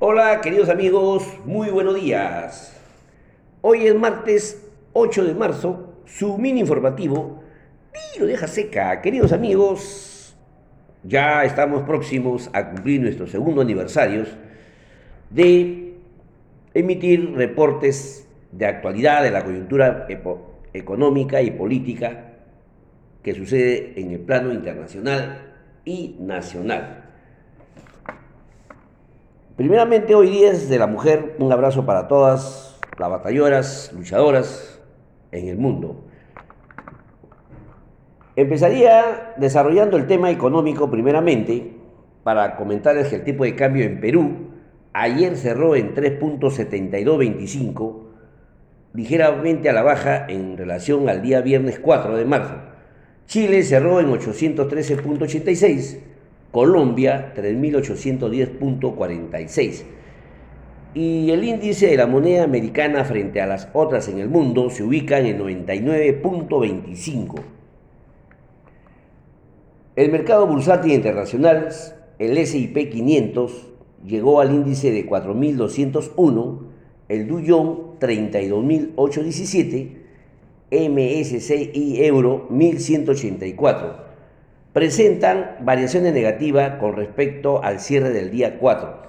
Hola queridos amigos, muy buenos días. Hoy es martes 8 de marzo, su mini informativo lo deja seca. Queridos amigos, ya estamos próximos a cumplir nuestros segundo aniversarios de emitir reportes de actualidad de la coyuntura económica y política que sucede en el plano internacional y nacional. Primeramente, hoy día es de la mujer, un abrazo para todas las batalloras, luchadoras en el mundo. Empezaría desarrollando el tema económico primeramente para comentarles que el tipo de cambio en Perú ayer cerró en 3.7225, ligeramente a la baja en relación al día viernes 4 de marzo. Chile cerró en 813.86 Colombia 3.810.46. Y el índice de la moneda americana frente a las otras en el mundo se ubica en 99.25. El mercado bursátil internacional, el SIP 500, llegó al índice de 4.201, el Dow 32.817, MSCI Euro 1.184 presentan variaciones negativas con respecto al cierre del día 4.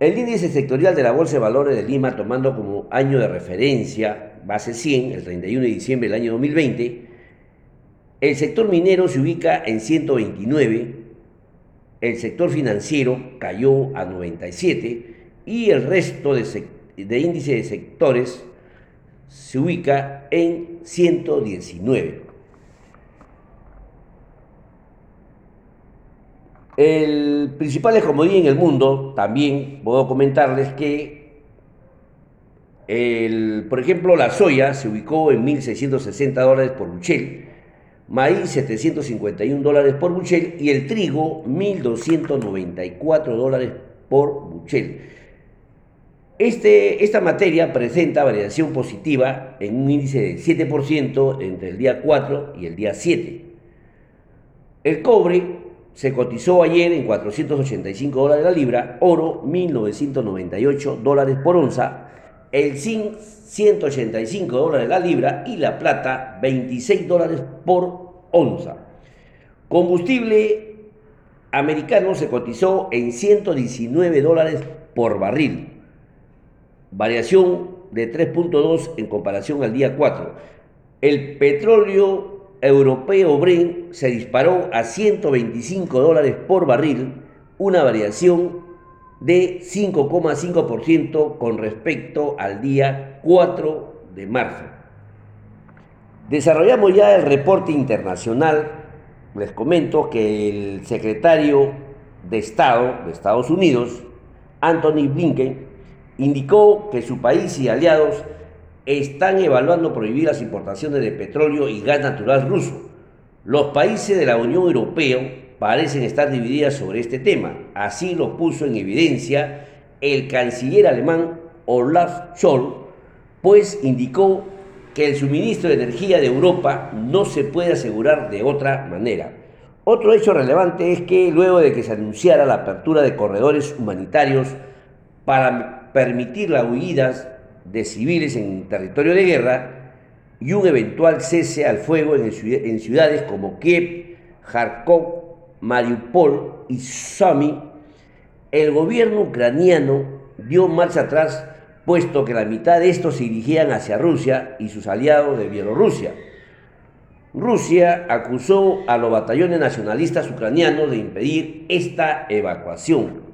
El índice sectorial de la Bolsa de Valores de Lima, tomando como año de referencia base 100, el 31 de diciembre del año 2020, el sector minero se ubica en 129, el sector financiero cayó a 97 y el resto de, de índice de sectores se ubica en 119. El principal escomodí en el mundo, también puedo comentarles que, por ejemplo, la soya se ubicó en 1.660 dólares por buchel, maíz 751 dólares por buchel y el trigo 1.294 dólares por buchel. Este, esta materia presenta variación positiva en un índice de 7% entre el día 4 y el día 7. El cobre se cotizó ayer en 485 dólares la libra, oro 1998 dólares por onza, el zinc 185 dólares la libra y la plata 26 dólares por onza. Combustible americano se cotizó en 119 dólares por barril, variación de 3.2 en comparación al día 4. El petróleo europeo Brent se disparó a 125 dólares por barril, una variación de 5,5% con respecto al día 4 de marzo. Desarrollamos ya el reporte internacional. Les comento que el secretario de Estado de Estados Unidos, Anthony Blinken, indicó que su país y aliados están evaluando prohibir las importaciones de petróleo y gas natural ruso. Los países de la Unión Europea parecen estar divididas sobre este tema. Así lo puso en evidencia el canciller alemán Olaf Scholz, pues indicó que el suministro de energía de Europa no se puede asegurar de otra manera. Otro hecho relevante es que luego de que se anunciara la apertura de corredores humanitarios para permitir las huidas de civiles en territorio de guerra y un eventual cese al fuego en, ciudades como Kiev, Kharkov, Mariupol y Sumy, el gobierno ucraniano dio marcha atrás puesto que la mitad de estos se dirigían hacia Rusia y sus aliados de Bielorrusia. Rusia acusó a los batallones nacionalistas ucranianos de impedir esta evacuación.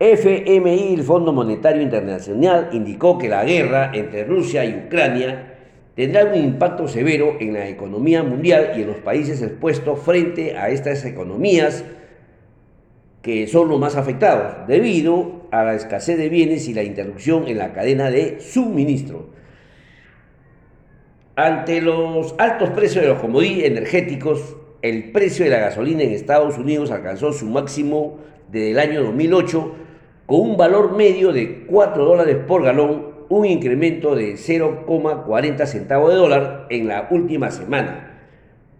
FMI, el Fondo Monetario Internacional, indicó que la guerra entre Rusia y Ucrania tendrá un impacto severo en la economía mundial y en los países expuestos frente a estas economías que son los más afectados debido a la escasez de bienes y la interrupción en la cadena de suministro. Ante los altos precios de los commodities energéticos, el precio de la gasolina en Estados Unidos alcanzó su máximo desde el año 2008 con un valor medio de 4 dólares por galón, un incremento de 0,40 centavos de dólar en la última semana.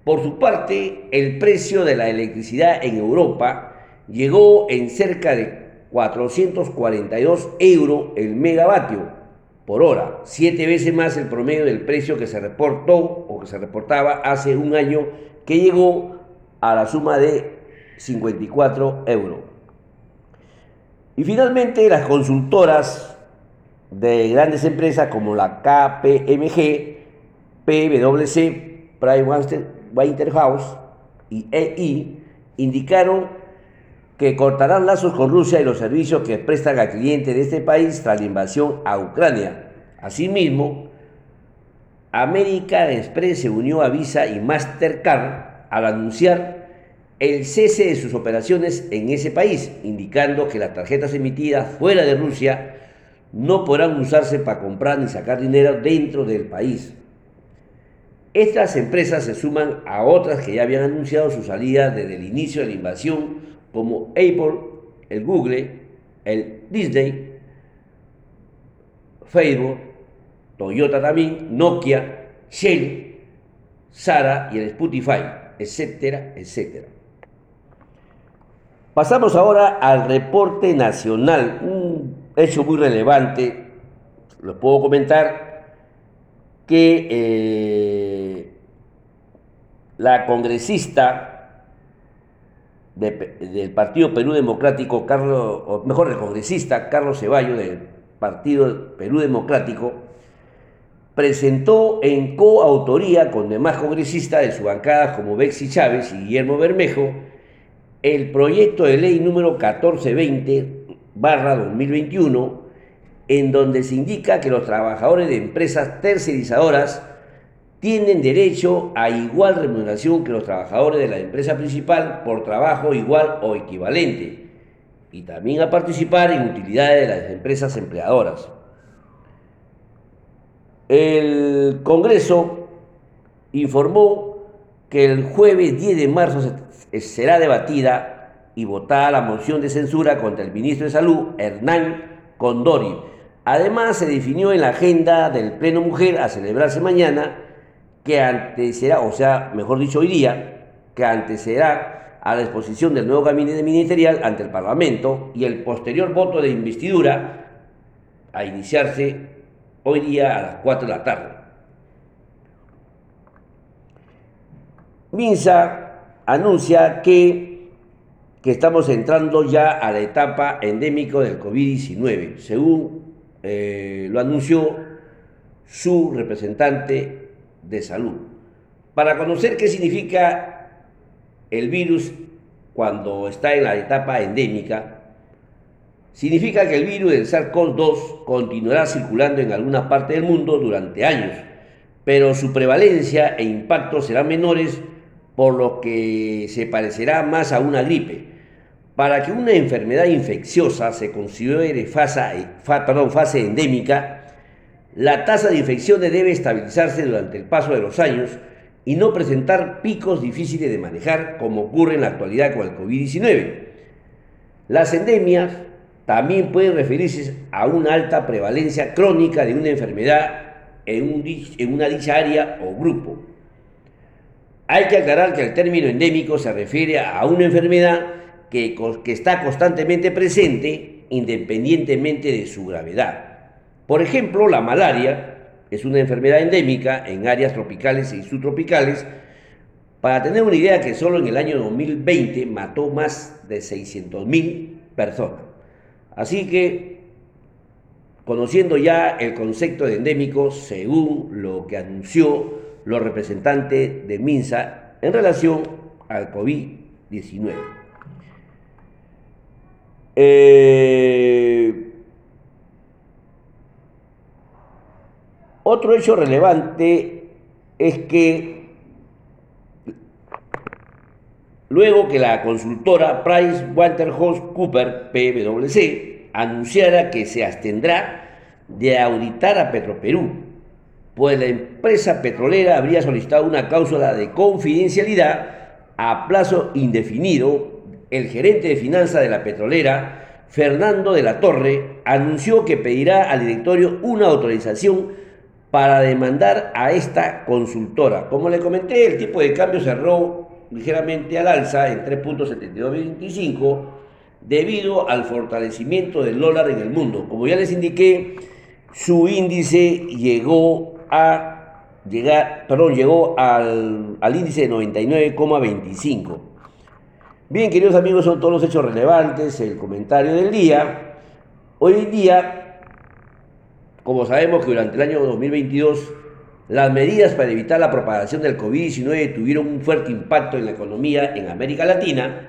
Por su parte, el precio de la electricidad en Europa llegó en cerca de 442 euros el megavatio por hora, siete veces más el promedio del precio que se reportó o que se reportaba hace un año que llegó a la suma de 54 euros. Y finalmente las consultoras de grandes empresas como la KPMG, PwC, Pricewaterhouse y EI indicaron que cortarán lazos con Rusia y los servicios que prestan al cliente de este país tras la invasión a Ucrania. Asimismo, American Express se unió a Visa y Mastercard al anunciar el cese de sus operaciones en ese país, indicando que las tarjetas emitidas fuera de Rusia no podrán usarse para comprar ni sacar dinero dentro del país. Estas empresas se suman a otras que ya habían anunciado su salida desde el inicio de la invasión como Apple, el Google, el Disney, Facebook, Toyota también, Nokia, Shell, Sara y el Spotify, etcétera, etcétera. Pasamos ahora al reporte nacional, un hecho muy relevante, lo puedo comentar, que eh, la congresista del Partido Perú Democrático, Carlos, o mejor, el congresista Carlos Ceballos del Partido Perú Democrático, presentó en coautoría con demás congresistas de su bancada como Bexi Chávez y Guillermo Bermejo el proyecto de ley número 1420 barra 2021 en donde se indica que los trabajadores de empresas tercerizadoras tienen derecho a igual remuneración que los trabajadores de la empresa principal por trabajo igual o equivalente y también a participar en utilidades de las empresas empleadoras. El Congreso informó que el jueves 10 de marzo será debatida y votada la moción de censura contra el ministro de Salud, Hernán Condori. Además, se definió en la agenda del Pleno Mujer a celebrarse mañana que antecederá, o sea, mejor dicho hoy día, que antecederá a la exposición del nuevo gabinete ministerial ante el Parlamento y el posterior voto de investidura a iniciarse hoy día a las 4 de la tarde. Minsa anuncia que, que estamos entrando ya a la etapa endémica del COVID-19, según eh, lo anunció su representante de salud. Para conocer qué significa el virus cuando está en la etapa endémica, significa que el virus del SARS-CoV-2 continuará circulando en alguna parte del mundo durante años, pero su prevalencia e impacto serán menores, por lo que se parecerá más a una gripe. Para que una enfermedad infecciosa se considere fase, fase endémica, la tasa de infecciones debe estabilizarse durante el paso de los años y no presentar picos difíciles de manejar como ocurre en la actualidad con el COVID-19. Las endemias también pueden referirse a una alta prevalencia crónica de una enfermedad en, una dicha área o grupo. Hay que aclarar que el término endémico se refiere a una enfermedad que, está constantemente presente independientemente de su gravedad. Por ejemplo, la malaria es una enfermedad endémica en áreas tropicales y subtropicales. Para tener una idea que solo en el año 2020 mató más de 600.000 personas. Así que, conociendo ya el concepto de endémico, según lo que anunció los representantes de MINSA en relación al COVID-19. Eh, Otro hecho relevante es que luego que la consultora PricewaterhouseCoopers PwC anunciara que se abstendrá de auditar a Petroperú, pues la empresa petrolera habría solicitado una cláusula de confidencialidad a plazo indefinido, el gerente de finanzas de la petrolera, Fernando de la Torre, anunció que pedirá al directorio una autorización para demandar a esta consultora. Como le comenté, el tipo de cambio cerró ligeramente al alza en 3.7225 debido al fortalecimiento del dólar en el mundo. Como ya les indiqué, su índice llegó a llegar, perdón, llegó al, al índice de 99,25. Bien, queridos amigos, son todos los hechos relevantes, el comentario del día. Hoy en día, como sabemos que durante el año 2022 las medidas para evitar la propagación del COVID-19 tuvieron un fuerte impacto en la economía en América Latina.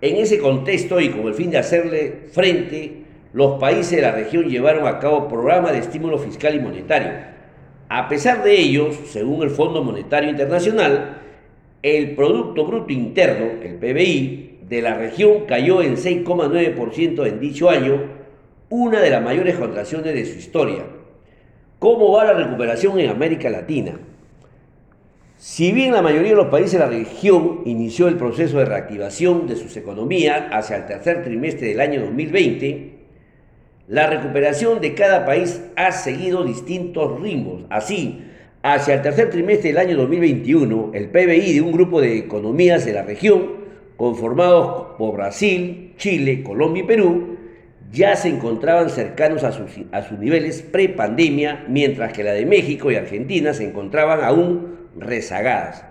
En ese contexto y con el fin de hacerle frente, los países de la región llevaron a cabo programas de estímulo fiscal y monetario. A pesar de ellos, según el Fondo Monetario Internacional, el Producto Bruto Interno, el PBI, de la región cayó en 6,9% en dicho año, una de las mayores contracciones de su historia. ¿Cómo va la recuperación en América Latina? Si bien la mayoría de los países de la región inició el proceso de reactivación de sus economías hacia el tercer trimestre del año 2020, la recuperación de cada país ha seguido distintos ritmos. Así, hacia el tercer trimestre del año 2021, el PBI de un grupo de economías de la región, conformados por Brasil, Chile, Colombia y Perú, ya se encontraban cercanos a sus, a sus niveles pre-pandemia, mientras que la de México y Argentina se encontraban aún rezagadas.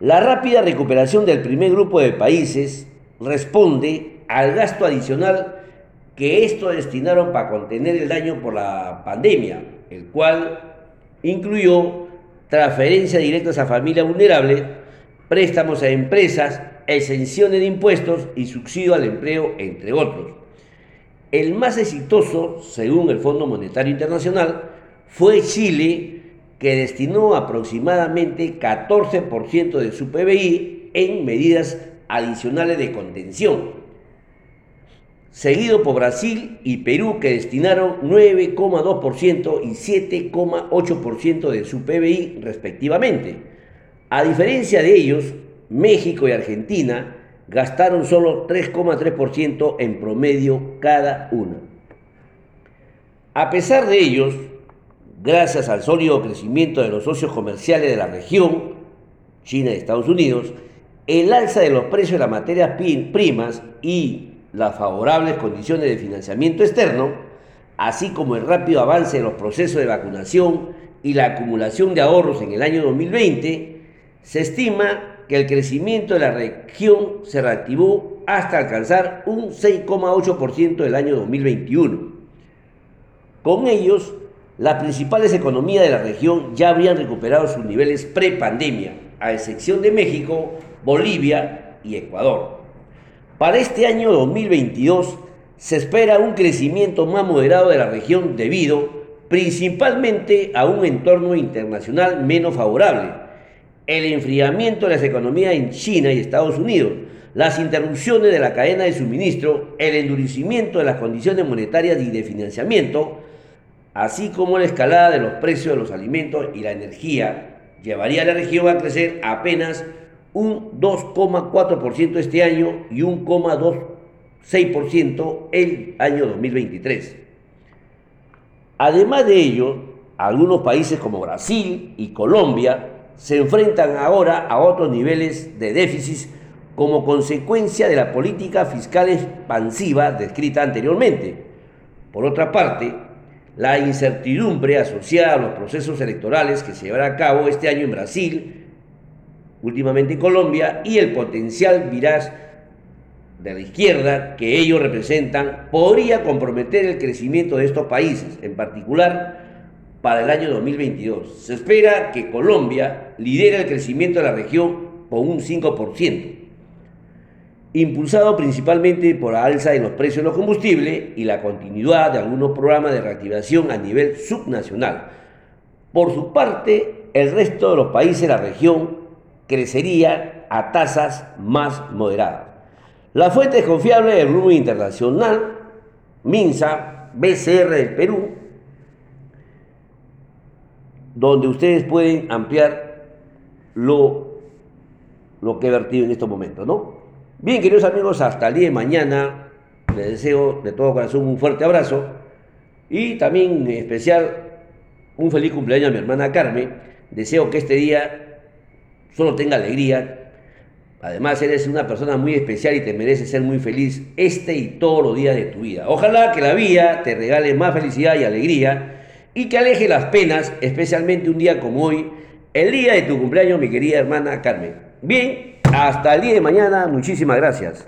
La rápida recuperación del primer grupo de países responde al gasto adicional que estos destinaron para contener el daño por la pandemia, el cual incluyó transferencias directas a familias vulnerables, préstamos a empresas, exenciones de impuestos y subsidio al empleo, entre otros. El más exitoso, según el Fondo Monetario Internacional, fue Chile, que destinó aproximadamente 14% de su PBI en medidas adicionales de contención, seguido por Brasil y Perú, que destinaron 9,2% y 7,8% de su PBI respectivamente. A diferencia de ellos, México y Argentina gastaron solo 3,3% en promedio cada uno. A pesar de ellos, gracias al sólido crecimiento de los socios comerciales de la región, China y Estados Unidos, el alza de los precios de las materias primas y las favorables condiciones de financiamiento externo, así como el rápido avance de los procesos de vacunación y la acumulación de ahorros en el año 2020, se estima que el crecimiento de la región se reactivó hasta alcanzar un 6,8% del año 2021. Con ellos, las principales economías de la región ya habrían recuperado sus niveles pre-pandemia, a excepción de México, Bolivia y Ecuador. Para este año 2022 se espera un crecimiento más moderado de la región debido principalmente a un entorno internacional menos favorable el enfriamiento de las economías en China y Estados Unidos, las interrupciones de la cadena de suministro, el endurecimiento de las condiciones monetarias y de financiamiento, así como la escalada de los precios de los alimentos y la energía, llevaría a la región a crecer apenas un 2,4% este año y un 0,26% el año 2023. Además de ello, algunos países como Brasil y Colombia se enfrentan ahora a otros niveles de déficit como consecuencia de la política fiscal expansiva descrita anteriormente. Por otra parte, la incertidumbre asociada a los procesos electorales que se llevará a cabo este año en Brasil, últimamente en Colombia, y el potencial viraz de la izquierda que ellos representan podría comprometer el crecimiento de estos países, en particular para el año 2022. Se espera que Colombia lidere el crecimiento de la región con un 5%, impulsado principalmente por la alza de los precios de los combustibles y la continuidad de algunos programas de reactivación a nivel subnacional. Por su parte, el resto de los países de la región crecería a tasas más moderadas. La fuente es confiable del Grupo Internacional, MINSA, BCR del Perú, donde ustedes pueden ampliar lo, lo que he vertido en estos momentos, ¿no? Bien, queridos amigos, hasta el día de mañana les deseo de todo corazón un fuerte abrazo y también en especial un feliz cumpleaños a mi hermana Carmen. Deseo que este día solo tenga alegría, Además, eres una persona muy especial y te mereces ser muy feliz este y todos los días de tu vida. Ojalá que la vida te regale más felicidad y alegría y que aleje las penas, especialmente un día como hoy, el día de tu cumpleaños, mi querida hermana Carmen. Bien, hasta el día de mañana. Muchísimas gracias.